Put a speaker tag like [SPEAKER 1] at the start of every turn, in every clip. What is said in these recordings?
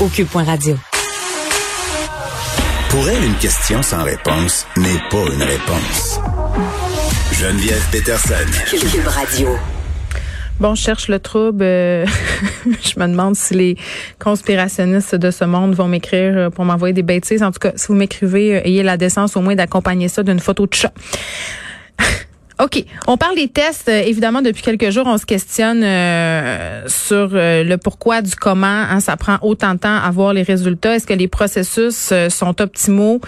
[SPEAKER 1] au cube.radio.
[SPEAKER 2] Pour elle, une question sans réponse n'est pas une réponse. Geneviève Peterson.
[SPEAKER 1] Cube Radio.
[SPEAKER 3] Bon, je cherche le trouble. Euh, je me demande si les conspirationnistes de ce monde vont m'écrire euh, pour m'envoyer des bêtises. En tout cas, si vous m'écrivez, euh, ayez la décence au moins d'accompagner ça d'une photo de chat. OK. On parle des tests. Euh, évidemment, depuis quelques jours, on se questionne euh, sur euh, le pourquoi du comment. Hein, ça prend autant de temps à voir les résultats. Est-ce que les processus sont optimaux?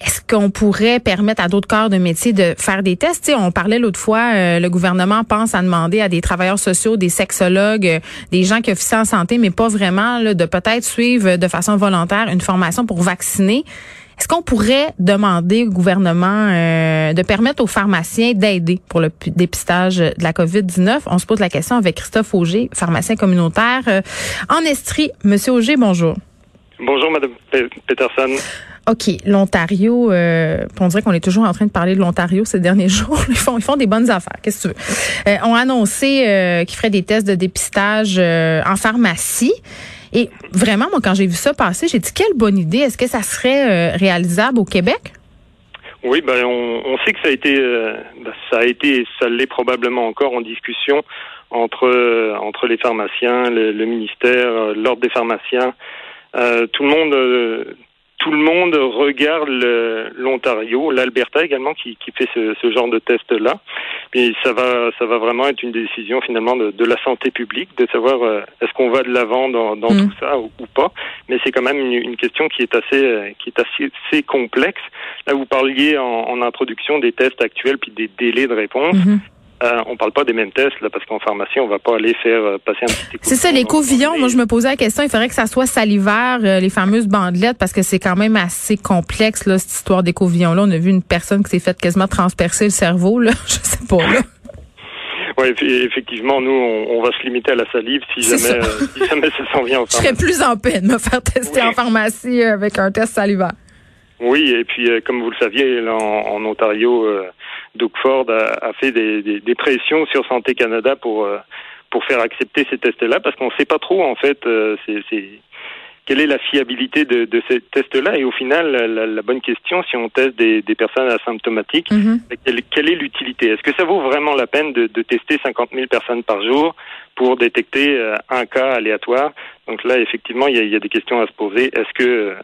[SPEAKER 3] Est-ce qu'on pourrait permettre à d'autres corps de métier de faire des tests? on parlait l'autre fois, le gouvernement pense à demander à des travailleurs sociaux, des sexologues, des gens qui officient en santé, mais pas vraiment, de peut-être suivre de façon volontaire une formation pour vacciner. Est-ce qu'on pourrait demander au gouvernement euh, de permettre aux pharmaciens d'aider pour le dépistage de la COVID-19? On se pose la question avec Christophe Auger, pharmacien communautaire euh, en Estrie. Monsieur Auger, bonjour.
[SPEAKER 4] Bonjour, Madame Peterson.
[SPEAKER 3] OK, l'Ontario, euh, on dirait qu'on est toujours en train de parler de l'Ontario ces derniers jours. Ils font, ils font des bonnes affaires. Qu'est-ce que tu veux? Euh, on a annoncé euh, qu'ils feraient des tests de dépistage en pharmacie. Et vraiment, moi, quand j'ai vu ça passer, j'ai dit quelle bonne idée. Est-ce que ça serait euh, réalisable au Québec?
[SPEAKER 4] Oui, ben on, sait que ça a été, euh, ben, ça a été, ça l'est probablement encore en discussion entre euh, entre les pharmaciens, le, ministère, l'ordre des pharmaciens. tout le monde, tout le monde regarde l'Ontario, l'Alberta également qui, qui fait ce, ce genre de test là. Et ça va, ça va vraiment être une décision finalement de, de la santé publique, de savoir euh, est-ce qu'on va de l'avant dans, dans mm. tout ça ou, pas. Mais c'est quand même une, une, question qui est assez, euh, qui est assez, assez, complexe. Là, vous parliez en, en, introduction des tests actuels puis des délais de réponse. Mm-hmm. Euh, on parle pas des mêmes tests là, parce qu'en pharmacie, on va pas aller faire euh, passer un petit
[SPEAKER 3] C'est ça, les covillons. Moi, je me posais la question. Il faudrait que ça soit salivaire, euh, les fameuses bandelettes, parce que c'est quand même assez complexe là, cette histoire des covillons. Là, on a vu une personne qui s'est faite quasiment transpercer le cerveau. Là, je sais pas. Là.
[SPEAKER 4] Oui, effectivement, nous, on, va se limiter à la salive si jamais, ça. si jamais ça s'en vient en pharmacie.
[SPEAKER 3] Je serais plus en paix de me faire tester en pharmacie avec un test salivaire.
[SPEAKER 4] Oui, et puis comme vous le saviez, là, en, en Ontario, Doug Ford a, fait des, pressions sur Santé Canada pour euh, pour faire accepter ces tests-là, parce qu'on ne sait pas trop en fait, euh, c'est quelle est la fiabilité de, ces tests-là Et au final, la, bonne question, si on teste des, personnes asymptomatiques, mm-hmm. quelle, est l'utilité? Est-ce que ça vaut vraiment la peine de, tester 50 000 personnes par jour pour détecter euh, un cas aléatoire? Donc là, effectivement, il y a, des questions à se poser. Est-ce que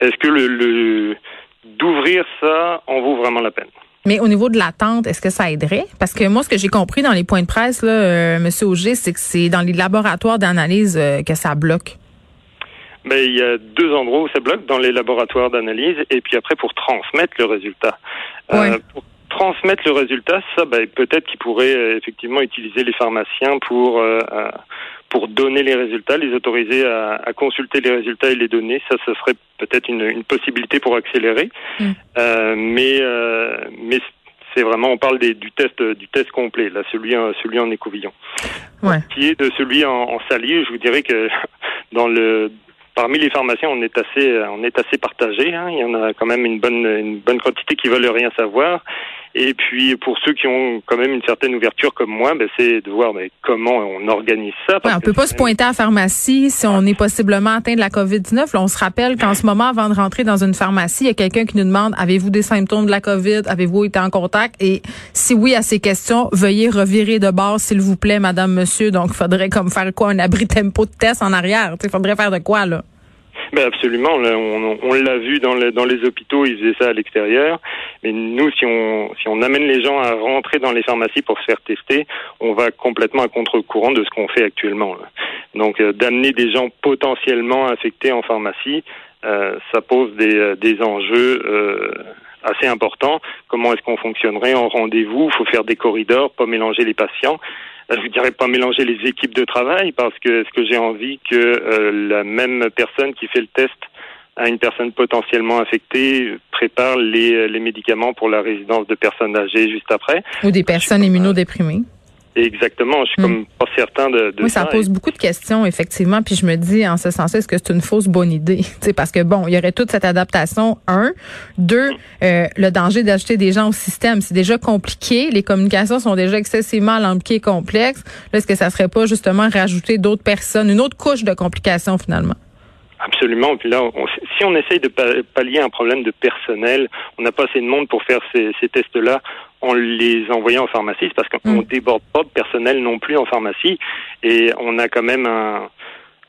[SPEAKER 4] est-ce que le d'ouvrir ça en vaut vraiment la peine?
[SPEAKER 3] Mais au niveau de l'attente, est-ce que ça aiderait? Parce que moi, ce que j'ai compris dans les points de presse, là, euh, M. Auger, c'est que c'est dans les laboratoires d'analyse euh, que ça bloque.
[SPEAKER 4] Mais il y a deux endroits où ça bloque, dans les laboratoires d'analyse et puis après pour transmettre le résultat. Euh, pour transmettre le résultat, ça, ben, peut-être qu'ils pourraient effectivement utiliser les pharmaciens pour pour donner les résultats, les autoriser à, à, consulter les résultats et les donner. Ça, ce serait peut-être une, une, possibilité pour accélérer. Mm. Euh, mais euh, mais c'est vraiment, on parle des, du test du test complet, là, celui celui en écouvillon.
[SPEAKER 3] Ouais.
[SPEAKER 4] Qui est de celui en, en salier, je vous dirais que dans le parmi les pharmaciens, on est assez, on est assez partagé. Hein. Il y en a quand même une bonne, une bonne quantité qui veulent rien savoir. Et puis pour ceux qui ont quand même une certaine ouverture comme moi, ben, c'est de voir ben, comment on organise ça.
[SPEAKER 3] on peut pas se pointer à la pharmacie si on est possiblement atteint de la COVID-19. on se rappelle qu'en ce moment, avant de rentrer dans une pharmacie, il y a quelqu'un qui nous demande avez-vous des symptômes de la COVID? Avez-vous été en contact? Et si oui à ces questions, veuillez revirer de bord, s'il vous plaît, Madame, Monsieur. Donc, il faudrait comme faire quoi? Un abri tempo de test en arrière. Il faudrait faire de quoi là?
[SPEAKER 4] Ben absolument, on, on l'a vu dans, dans les hôpitaux, ils faisaient ça à l'extérieur. Mais nous, si on, si on amène les gens à rentrer dans les pharmacies pour se faire tester, on va complètement à contre-courant de ce qu'on fait actuellement. Donc, euh, d'amener des gens potentiellement infectés en pharmacie, euh, ça pose des, euh, enjeux assez importants. Comment est-ce qu'on fonctionnerait en rendez-vous? Il faut faire des corridors, pas mélanger les patients. Euh, je ne dirais pas mélanger les équipes de travail parce que ce que j'ai envie que euh, la même personne qui fait le test à une personne potentiellement infectée prépare les, les médicaments pour la résidence de personnes âgées juste après?
[SPEAKER 3] Ou des personnes immunodéprimées.
[SPEAKER 4] Exactement. Je suis comme hmm. pas certain de,
[SPEAKER 3] de oui, ça. pose beaucoup de questions, effectivement. Puis je me dis, en ce sens, est-ce que c'est une fausse bonne idée? sais, parce que bon, il y aurait toute cette adaptation, un. Deux, euh, le danger d'ajouter des gens au système. C'est déjà compliqué. Les communications sont déjà excessivement alambiquées et complexes. Est-ce que ça serait pas justement rajouter d'autres personnes, une autre couche de complications finalement?
[SPEAKER 4] Absolument. Puis là, si on essaye de pallier un problème de personnel, on n'a pas assez de monde pour faire ces, ces tests-là en les envoyant en pharmacie, parce qu'on mm. déborde pas de personnel non plus en pharmacie, et on a quand même un,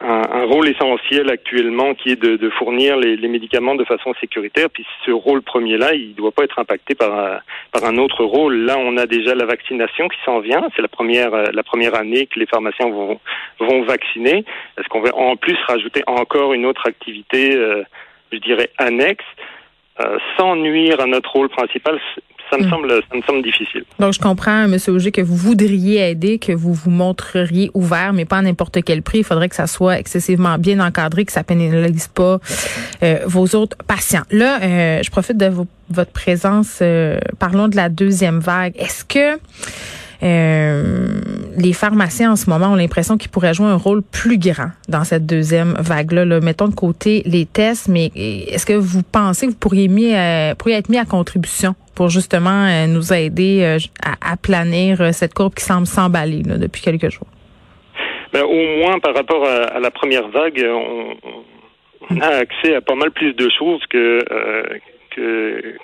[SPEAKER 4] un, rôle essentiel actuellement qui est de, de fournir les, les, médicaments de façon sécuritaire. Puis ce rôle premier-là, il ne doit pas être impacté par, par un autre rôle. Là, on a déjà la vaccination qui s'en vient. C'est la première, la première année que les pharmaciens vont, vont vacciner. Est-ce qu'on va en plus rajouter encore une autre activité, euh, je dirais, annexe, euh, sans nuire à notre rôle principal ça me, hmm. semble, ça me semble difficile.
[SPEAKER 3] Donc, je comprends, M. Auger, que vous voudriez aider, que vous vous montreriez ouvert, mais pas à n'importe quel prix. Il faudrait que ça soit excessivement bien encadré, que ça pénalise pas euh, vos autres patients. Là, euh, je profite de votre présence. Euh, parlons de la deuxième vague. Est-ce que euh, les pharmaciens en ce moment ont l'impression qu'ils pourraient jouer un rôle plus grand dans cette deuxième vague-là? Là. Mettons de côté les tests, mais est-ce que vous pensez que vous pourriez, mis, euh, pourriez être mis à contribution pour justement euh, nous aider à, planir cette courbe qui semble s'emballer depuis quelques jours?
[SPEAKER 4] Ben, au moins par rapport à, la première vague, on, a accès à pas mal plus de choses que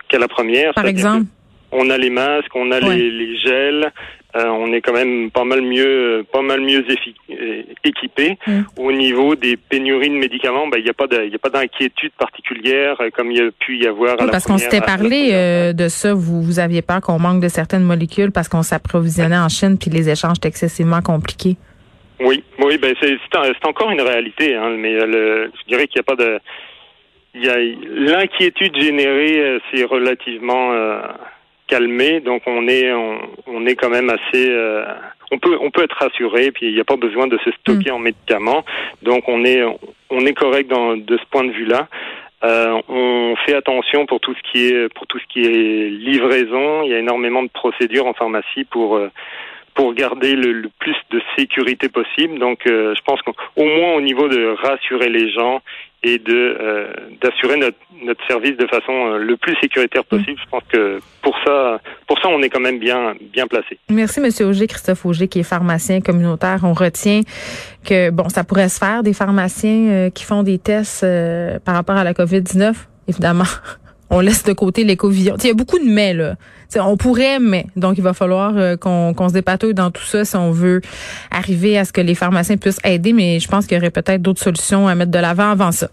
[SPEAKER 4] qu'à la première.
[SPEAKER 3] Par exemple?
[SPEAKER 4] On a les masques, on a les, les, gels, euh, on est quand même pas mal mieux, pas mal mieux euh, équipé. Mm. Au niveau des pénuries de médicaments, ben il n'y a pas de, y a pas d'inquiétude particulière euh, comme il y a pu y avoir.
[SPEAKER 3] à la parce qu'on s'était parlé de ça. Vous, vous aviez peur qu'on manque de certaines molécules parce qu'on s'approvisionnait en Chine puis les échanges étaient excessivement compliqués.
[SPEAKER 4] Oui, oui, ben c'est encore une réalité, hein, mais le, je dirais qu'il n'y a pas de, il y a l'inquiétude générée, c'est relativement calmé, donc on est on, est quand même assez euh, on peut on peut être rassuré, puis il n'y a pas besoin de se stocker mm. en médicaments, donc on est on est correct dans, de ce point de vue-là. Euh, on fait attention pour tout ce qui est pour tout ce qui est livraison. Il y a énormément de procédures en pharmacie pour euh, pour garder le, plus de sécurité possible. Donc, je pense qu'au moins au niveau de rassurer les gens et de euh, d'assurer notre, notre service de façon euh, le plus sécuritaire possible. Je pense que pour ça, pour ça, on est quand même bien bien placé.
[SPEAKER 3] Merci, Monsieur Auger, Christophe Auger, qui est pharmacien communautaire. On retient que bon, ça pourrait se faire des pharmaciens euh, qui font des tests par rapport à la COVID 19, évidemment. on laisse de côté l'éco-vision. Il y a beaucoup de mais là. on pourrait, mais donc il va falloir qu'on se dépatouille dans tout ça si on veut arriver à ce que les pharmaciens puissent aider. Mais je pense qu'il y aurait peut-être d'autres solutions à mettre de l'avant avant ça.